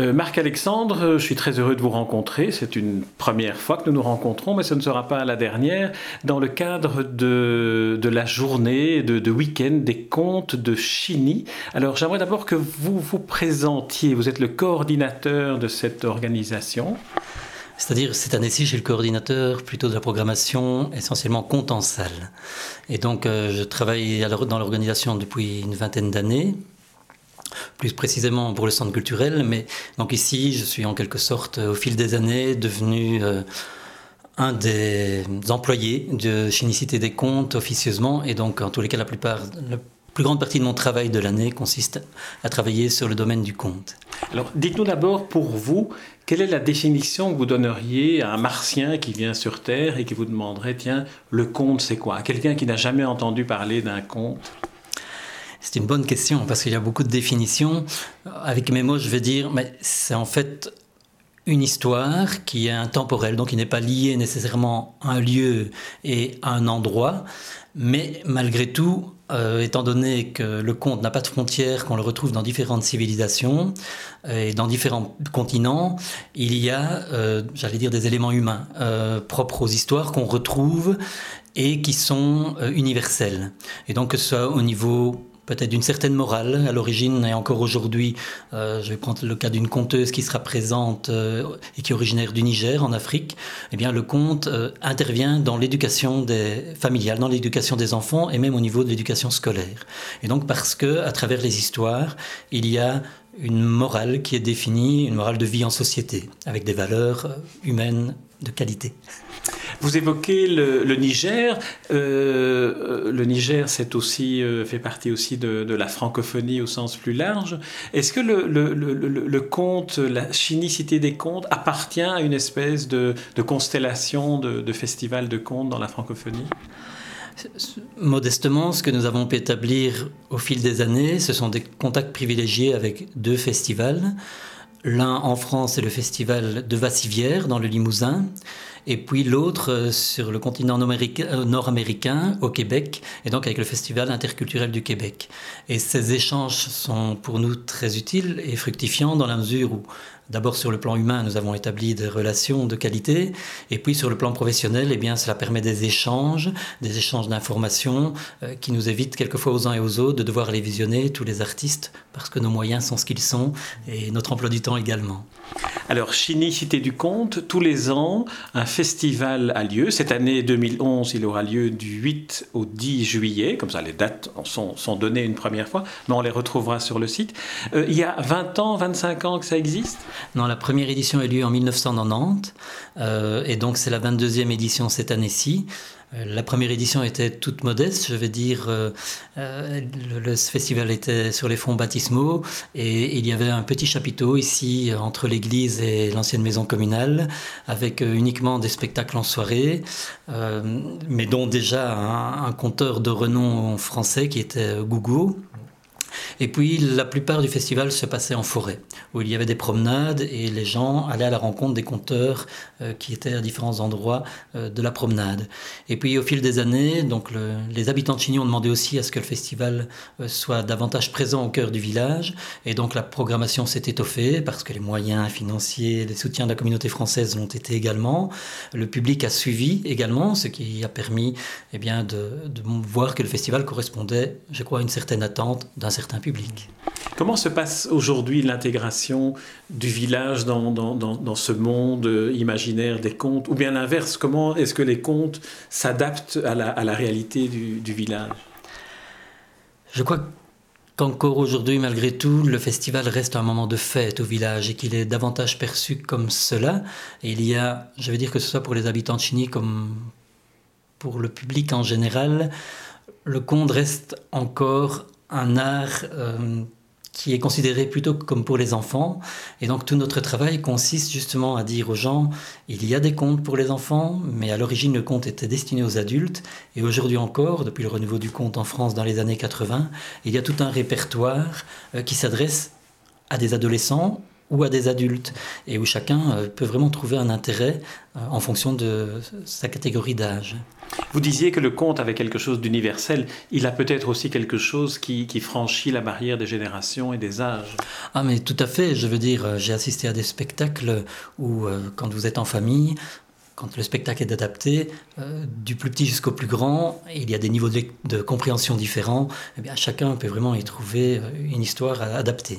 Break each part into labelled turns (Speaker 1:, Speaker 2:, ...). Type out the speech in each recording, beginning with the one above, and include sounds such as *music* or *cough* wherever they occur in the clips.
Speaker 1: Euh, Marc-Alexandre, euh, je suis très heureux de vous rencontrer. C'est une première fois que nous nous rencontrons, mais ce ne sera pas la dernière, dans le cadre de, la journée de, week-end des contes de Chini. Alors j'aimerais d'abord que vous vous présentiez. Vous êtes le coordinateur de cette organisation.
Speaker 2: C'est-à-dire, cette année-ci, j'ai le coordinateur plutôt de la programmation, essentiellement compte en salle. Et donc, euh, je travaille dans l'organisation depuis une vingtaine d'années plus précisément pour le centre culturel. Mais donc ici, je suis en quelque sorte, au fil des années, devenu euh, un des employés de Chinicité des comptes officieusement. Et donc, en tous les cas, la plupart, la plus grande partie de mon travail de l'année consiste à travailler sur le domaine du compte.
Speaker 1: Alors, dites-nous d'abord pour vous, quelle est la définition que vous donneriez à un martien qui vient sur Terre et qui vous demanderait, tiens, le conte, c'est quoi? Quelqu'un qui n'a jamais entendu parler d'un conte?
Speaker 2: C'est une bonne question parce qu'il y a beaucoup de définitions. Avec mes mots, je vais dire, mais c'est en fait une histoire qui est intemporelle, donc qui n'est pas liée nécessairement à un lieu et à un endroit, mais malgré tout, euh, étant donné que le conte n'a pas de frontières, qu'on le retrouve dans différentes civilisations euh, et dans différents continents, il y a, euh, j'allais dire, des éléments humains propres aux histoires qu'on retrouve et qui sont universels. Et donc que ce soit au niveau peut-être d'une certaine morale à l'origine et encore aujourd'hui. Euh, je vais prendre le cas d'une conteuse qui sera présente euh, et qui est originaire du Niger en Afrique. Eh bien, le conte euh, intervient dans l'éducation des familiale, dans l'éducation des enfants et même au niveau de l'éducation scolaire. Et donc parce que à travers les histoires, il y a une morale qui est définie, une morale de vie en société, avec des valeurs humaines de qualité.
Speaker 1: Vous évoquez le, Niger. Euh, le Niger, c'est aussi euh, fait partie aussi de, la francophonie au sens plus large. Est-ce que le, conte, la chinicité des contes, appartient à une espèce de, constellation de, de festivals de contes dans la francophonie?
Speaker 2: Modestement, ce que nous avons pu établir au fil des années, ce sont des contacts privilégiés avec deux festivals. L'un en France est le festival de Vassivière dans le Limousin, et puis l'autre euh, sur le continent euh, nord-américain, au Québec, et donc avec le Festival interculturel du Québec. Et ces échanges sont pour nous très utiles et fructifiants dans la mesure où D'abord sur le plan humain, nous avons établi des relations de qualité, et puis sur le plan professionnel, eh bien, cela permet des échanges, des échanges d'informations euh, qui nous évitent quelquefois aux uns et aux autres de devoir les visionner, tous les artistes, parce que nos moyens sont ce qu'ils sont, et notre emploi du temps également.
Speaker 1: Alors, Chini, Cité du Conte, tous les ans, un festival a lieu. Cette année 2011, il aura lieu du 8 au 10 juillet, comme ça les dates sont, sont données une première fois, mais on les retrouvera sur le site. Euh, il y a 20 ans, 25 ans que ça existe?
Speaker 2: Non, la première édition a eu lieu en 1990, euh, et donc c'est la 22e édition cette année-ci. Euh, la première édition était toute modeste, je vais dire. Euh, le, festival était sur les fonds baptismaux et il y avait un petit chapiteau ici entre l'église et l'ancienne maison communale avec uniquement des spectacles en soirée, mais dont déjà un, conteur de renom français qui était Gougou et puis la plupart du festival se passait en forêt, où il y avait des promenades et les gens allaient à la rencontre des conteurs euh, qui étaient à différents endroits euh, de la promenade. Et puis au fil des années, donc les habitants de Chigny ont demandé aussi à ce que le festival euh, soit davantage présent au cœur du village. Et donc la programmation s'est étoffée parce que les moyens financiers, les soutiens de la communauté française l'ont été également. Le public a suivi également, ce qui a permis eh bien, de, de voir que le festival correspondait, je crois, à une certaine attente d'un certain public.
Speaker 1: Comment se passe aujourd'hui l'intégration du village dans, dans, ce monde imaginaire des contes? Ou bien l'inverse, comment est-ce que les contes s'adaptent à la, à la, réalité du, du village?
Speaker 2: Je crois qu'encore aujourd'hui, malgré tout, le festival reste un moment de fête au village et qu'il est davantage perçu comme cela. Et il y a, je veux dire que ce soit pour les habitants de Chigny comme pour le public en général, le conte reste encore un art euh, qui est considéré plutôt comme pour les enfants. Et donc tout notre travail consiste justement à dire aux gens, il y a des contes pour les enfants, mais à l'origine le conte était destiné aux adultes. Et aujourd'hui encore, depuis le renouveau du conte en France dans les années 80, il y a tout un répertoire euh, qui s'adresse à des adolescents ou à des adultes, et où chacun euh, peut vraiment trouver un intérêt euh, en fonction de sa catégorie d'âge.
Speaker 1: Vous disiez que le conte avait quelque chose d'universel. Il a peut-être aussi quelque chose qui, franchit la barrière des générations et des âges.
Speaker 2: Ah mais tout à fait. Je veux dire, euh, j'ai assisté à des spectacles où, quand vous êtes en famille, quand le spectacle est adapté, euh, du plus petit jusqu'au plus grand, il y a des niveaux de, compréhension différents, eh bien, chacun peut vraiment y trouver une histoire adaptée.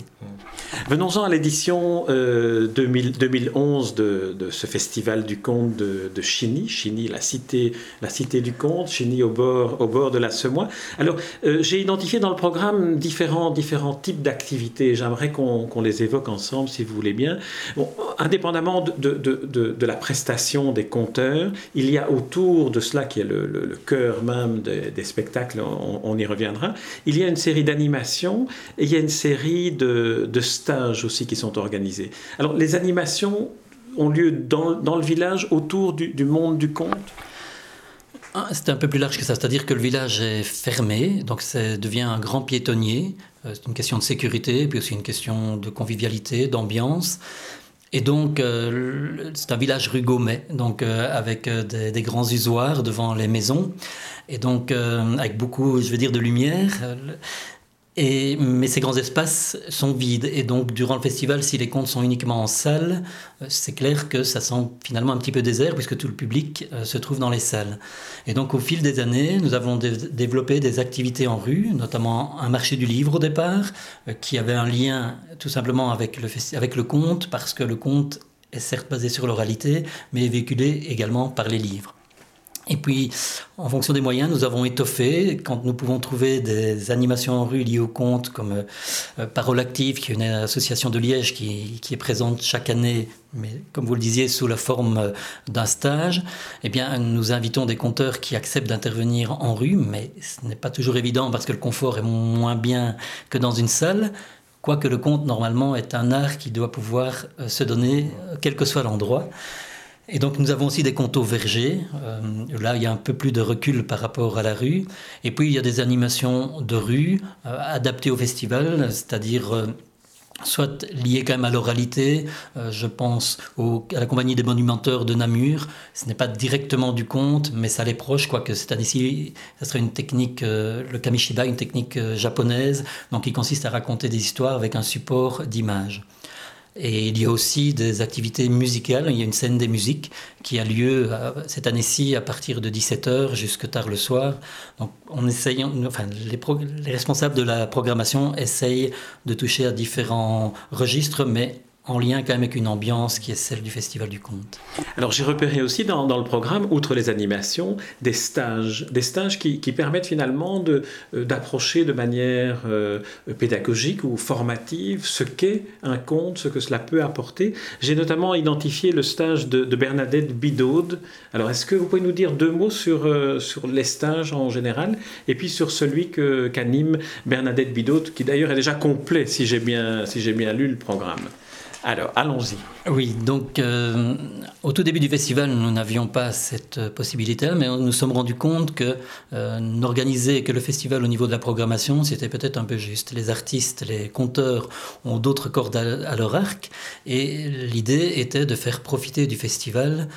Speaker 1: Venons-en à l'édition 2011 euh, de, ce festival du conte de, de Chigny, la cité, la cité du conte, Chigny au bord, au bord de la Semois. Alors, j'ai identifié dans le programme différents, différents types d'activités. J'aimerais qu'on les évoque ensemble, si vous voulez bien. Indépendamment de, la prestation des conteurs. Il y a autour de cela, qui est le, cœur même des, spectacles, on, y reviendra, il y a une série d'animations et il y a une série de, stages aussi qui sont organisés. Alors les animations ont lieu dans, le village autour du, monde du conte?
Speaker 2: Ah, c'est un peu plus large que ça, c'est-à-dire que le village est fermé, donc ça devient un grand piétonnier. Euh, c'est une question de sécurité, puis aussi une question de convivialité, d'ambiance. Et donc, euh, c'est un village rue Gaumet, donc euh, avec des, grands usoirs devant les maisons, et donc avec beaucoup, je veux dire, de lumière. Et, mais ces grands espaces sont vides. Et donc, durant le festival, si les contes sont uniquement en salle, euh, c'est clair que ça sent finalement un petit peu désert puisque tout le public euh, se trouve dans les salles. Et donc, au fil des années, nous avons développé des activités en rue, notamment un marché du livre au départ, euh, qui avait un lien tout simplement avec le, avec le conte, parce que le conte est certes basé sur l'oralité, mais est véhiculé également par les livres. Et puis, en fonction des moyens, nous avons étoffé. Quand nous pouvons trouver des animations en rue liées au conte, comme euh, Parole Active, qui est une association de Liège qui, est présente chaque année, mais comme vous le disiez, sous la forme euh, d'un stage, eh bien, nous invitons des conteurs qui acceptent d'intervenir en rue, mais ce n'est pas toujours évident parce que le confort est moins bien que dans une salle. Quoique le conte, normalement, est un art qui doit pouvoir euh, se donner, quel que soit l'endroit. Et donc nous avons aussi des contos vergers. Euh, là, il y a un peu plus de recul par rapport à la rue. Et puis il y a des animations de rue euh, adaptées au festival, c'est-à-dire euh, soit liées quand même à l'oralité. je pense à la compagnie des monumenteurs de Namur. Ce n'est pas directement du conte, mais ça l'est proche, quoique cette année-ci, ça serait une technique, le kamishiba, une technique japonaise, donc qui consiste à raconter des histoires avec un support d'image. Et il y a aussi des activités musicales. Il y a une scène des musiques qui a lieu euh, cette année-ci à partir de 17h jusque tard le soir. Donc, on essaye, enfin, les, les responsables de la programmation essayent de toucher à différents registres, mais en lien quand même avec une ambiance qui est celle du Festival du Conte.
Speaker 1: Alors j'ai repéré aussi dans, le programme, outre les animations, des stages, des stages qui, permettent finalement euh, d'approcher de, manière euh, pédagogique ou formative ce qu'est un conte, ce que cela peut apporter. J'ai notamment identifié le stage de, Bernadette Bidaude. Alors est-ce que vous pouvez nous dire deux mots sur, euh, sur les stages en général et puis sur celui qu'anime Bernadette Bidaude, qui d'ailleurs est déjà complet si j'ai bien, si bien lu le programme? Alors, allons-y.
Speaker 2: Oui, donc euh, au tout début du festival, nous n'avions pas cette possibilité, mais nous nous sommes rendus compte que euh, n'organiser que le festival au niveau de la programmation, c'était peut-être un peu juste. Les artistes, les conteurs ont d'autres cordes à, leur arc, et l'idée était de faire profiter du festival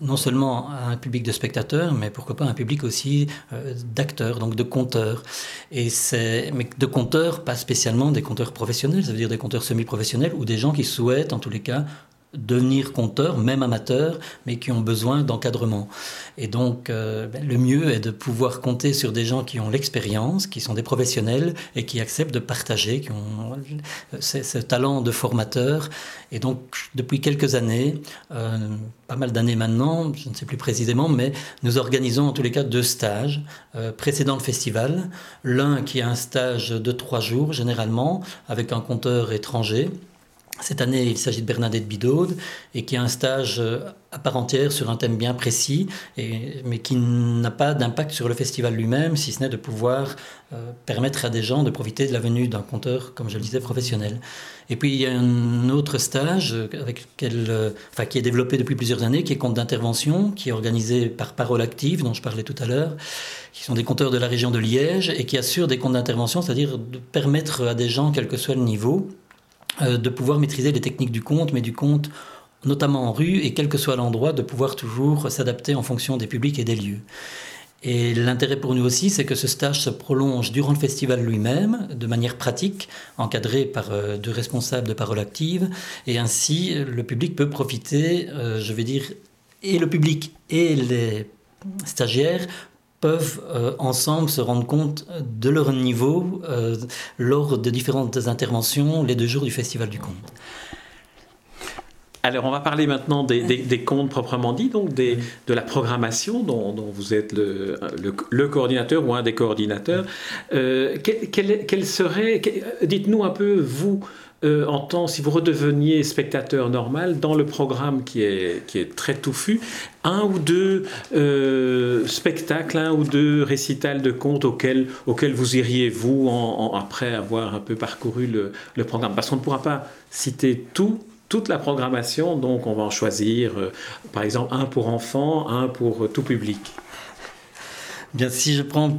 Speaker 2: non seulement à un public de spectateurs, mais pourquoi pas un public aussi euh, d'acteurs, donc de conteurs. Et c'est, mais de conteurs, pas spécialement des conteurs professionnels, ça veut dire des conteurs semi-professionnels ou des gens qui souhaitent en tous les cas, devenir compteurs, même amateurs, mais qui ont besoin d'encadrement. Et donc, euh, ben, le mieux est de pouvoir compter sur des gens qui ont l'expérience, qui sont des professionnels et qui acceptent de partager, qui ont euh, ce, talent de formateur. Et donc, depuis quelques années, euh, pas mal d'années maintenant, je ne sais plus précisément, mais nous organisons en tous les cas deux stages précédant le festival. L'un qui est un stage de trois jours, généralement, avec un compteur étranger cette année, il s'agit de Bernadette Bidaude et qui a un stage euh, à part entière sur un thème bien précis, mais qui n'a pas d'impact sur le festival lui-même, si ce n'est de pouvoir euh, permettre à des gens de profiter de la venue d'un conteur, comme je le disais, professionnel. Et puis il y a un autre stage avec euh, qui est développé depuis plusieurs années, qui est compte d'intervention, qui est organisé par Parole Active, dont je parlais tout à l'heure, qui sont des compteurs de la région de Liège et qui assurent des comptes d'intervention, c'est-à-dire de permettre à des gens, quel que soit le niveau, de pouvoir maîtriser les techniques du conte, mais du conte notamment en rue, et quel que soit l'endroit, de pouvoir toujours s'adapter en fonction des publics et des lieux. Et l'intérêt pour nous aussi, c'est que ce stage se prolonge durant le festival lui-même, de manière pratique, encadré par euh, deux responsables de parole active, et ainsi le public peut profiter, euh, je vais dire, et le public et les stagiaires peuvent euh, ensemble se rendre compte de leur niveau lors de différentes interventions les deux jours du Festival du Conte.
Speaker 1: Alors, on va parler maintenant des, des, comptes proprement dit, donc des, de la programmation dont, vous êtes le, le, coordinateur ou un des coordinateurs. Euh, quel, serait, dites-nous un peu, vous, euh, en tant, si vous redeveniez spectateur normal, dans le programme qui est, qui est très touffu, un ou deux euh, spectacles, un ou deux récitals de contes auxquels, auxquels vous iriez, vous, en, après avoir un peu parcouru le, le programme? Parce qu'on ne pourra pas citer tout toute la programmation, donc on va en choisir euh, par exemple un pour enfants, un pour euh, tout public.
Speaker 2: Bien, si je prends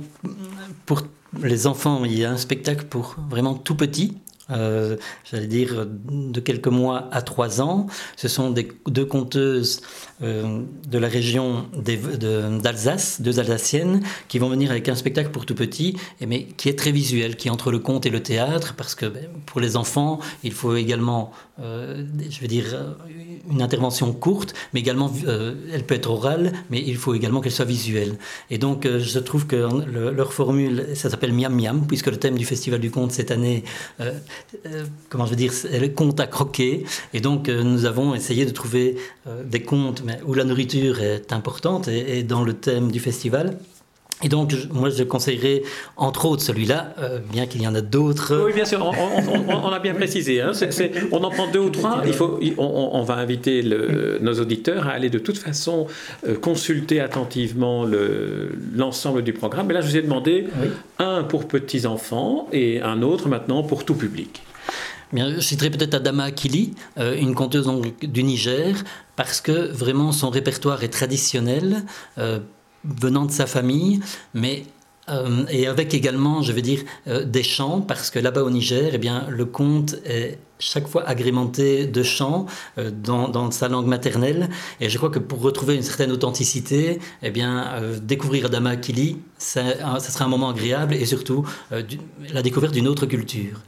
Speaker 2: pour les enfants, il y a un spectacle pour vraiment tout petit, euh, j'allais dire de quelques mois à trois ans. Ce sont deux conteuses euh, de la région d'Alsace, deux Alsaciennes, qui vont venir avec un spectacle pour tout petit, mais qui est très visuel, qui est entre le conte et le théâtre, parce que ben, pour les enfants, il faut également, euh, je veux dire, une intervention courte, mais également, elle peut être orale, mais il faut également qu'elle soit visuelle. Et donc, je trouve que leur formule, ça s'appelle Miam Miam, puisque le thème du Festival du Conte cette année euh, comment je veux dire, le compte à croquer. Et donc, euh, nous avons essayé de trouver euh, des comptes où la nourriture est importante et, dans le thème du festival. Et donc, moi, je conseillerais, entre autres, celui-là, bien qu'il y en a d'autres.
Speaker 1: Oui, bien sûr, on, a bien précisé. Hein. on en prend deux ou trois. Il faut, on, va inviter nos auditeurs à aller de toute façon consulter attentivement l'ensemble du programme. Mais là, je vous ai demandé un pour petits-enfants et un autre maintenant pour tout public.
Speaker 2: Bien, je citerai peut-être Adama Akili, euh, une conteuse du Niger, parce que vraiment son répertoire est traditionnel, euh, venant de sa famille, mais euh, et avec également, je veux dire, des chants, parce que là-bas au Niger, eh bien, le conte est chaque fois agrémenté de chants dans, dans, sa langue maternelle. Et je crois que pour retrouver une certaine authenticité, eh bien, découvrir Adama Akili, ça, ça, sera un moment agréable et surtout la découverte d'une autre culture.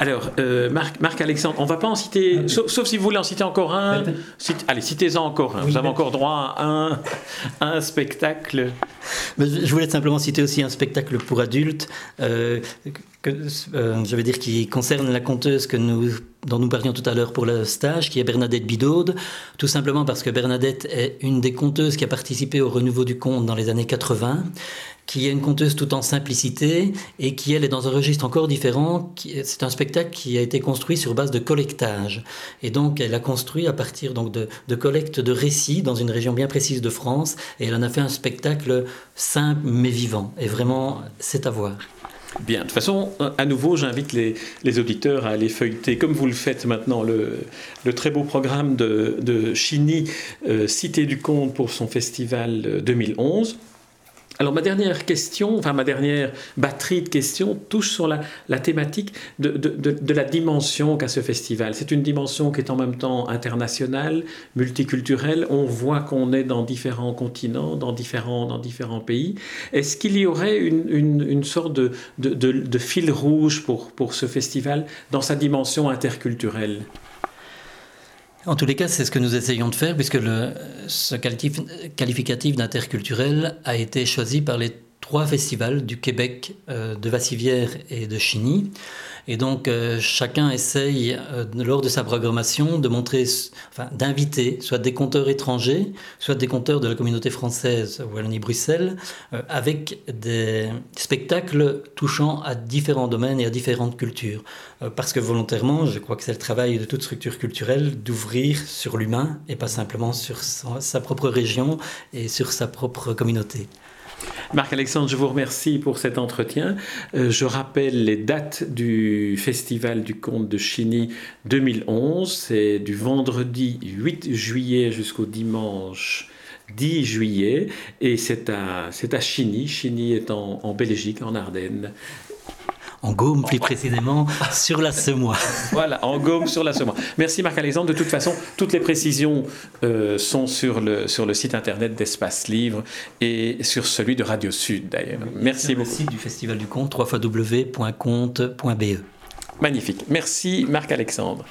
Speaker 1: Alors, euh, Marc, Alexandre, on ne va pas en citer, sauf, si vous voulez en citer encore un. allez, citez-en encore un. vous avez encore droit à un, *laughs* spectacle.
Speaker 2: je voulais simplement citer aussi un spectacle pour adultes, euh, euh, je veux dire, qui concerne la conteuse que nous, dont nous parlions tout à l'heure pour le stage, qui est Bernadette Bidaude, tout simplement parce que Bernadette est une des conteuses qui a participé au renouveau du conte dans les années 80 qui est une conteuse tout en simplicité et qui, elle, est dans un registre encore différent. C'est un spectacle qui a été construit sur base de collectage. Et donc, elle a construit à partir donc, de, de collecte de récits dans une région bien précise de France. Et elle en a fait un spectacle simple mais vivant. Et vraiment, c'est à voir.
Speaker 1: Bien, de toute façon, à nouveau, j'invite les, auditeurs à aller feuilleter, comme vous le faites maintenant, le, très beau programme de, Chini, euh, Cité du Conte pour son festival 2011. Alors ma dernière question, enfin ma dernière batterie de questions touche sur la, thématique de, la dimension qu'a ce festival. C'est une dimension qui est en même temps internationale, multiculturelle. On voit qu'on est dans différents continents, dans différents, dans différents pays. Est-ce qu'il y aurait une, sorte de, fil rouge pour, pour ce festival dans sa dimension interculturelle?
Speaker 2: En tous les cas, c'est ce que nous essayons de faire, puisque le, ce qualificatif d'interculturel a été choisi par les trois festivals du Québec, euh, de Vassivière et de Chigny. Et donc, euh, chacun essaye, euh, lors de sa programmation, de montrer, enfin, d'inviter soit des conteurs étrangers, soit des conteurs de la communauté française Wallonie-Bruxelles, euh, avec des spectacles touchant à différents domaines et à différentes cultures. parce que volontairement, je crois que c'est le travail de toute structure culturelle d'ouvrir sur l'humain et pas simplement sur sa propre région et sur sa propre communauté.
Speaker 1: Marc-Alexandre, je vous remercie pour cet entretien. Euh, je rappelle les dates du Festival du Conte de Chigny 2011. C'est du vendredi 8 juillet jusqu'au dimanche 10 juillet. Et c'est à, c'est à Chigny. Chigny est en, en Belgique, en Ardennes.
Speaker 2: En Gaume plus précisément, sur la Semois. *laughs*
Speaker 1: Voilà, en Gaume sur la Semois. Merci Marc-Alexandre. De toute façon, toutes les précisions euh, sont sur le, sur le site internet d'Espace Livre et sur celui de Radio Sud d'ailleurs. Merci beaucoup.
Speaker 2: le site du Festival du Conte, www.conte.be.
Speaker 1: Magnifique. Merci Marc-Alexandre.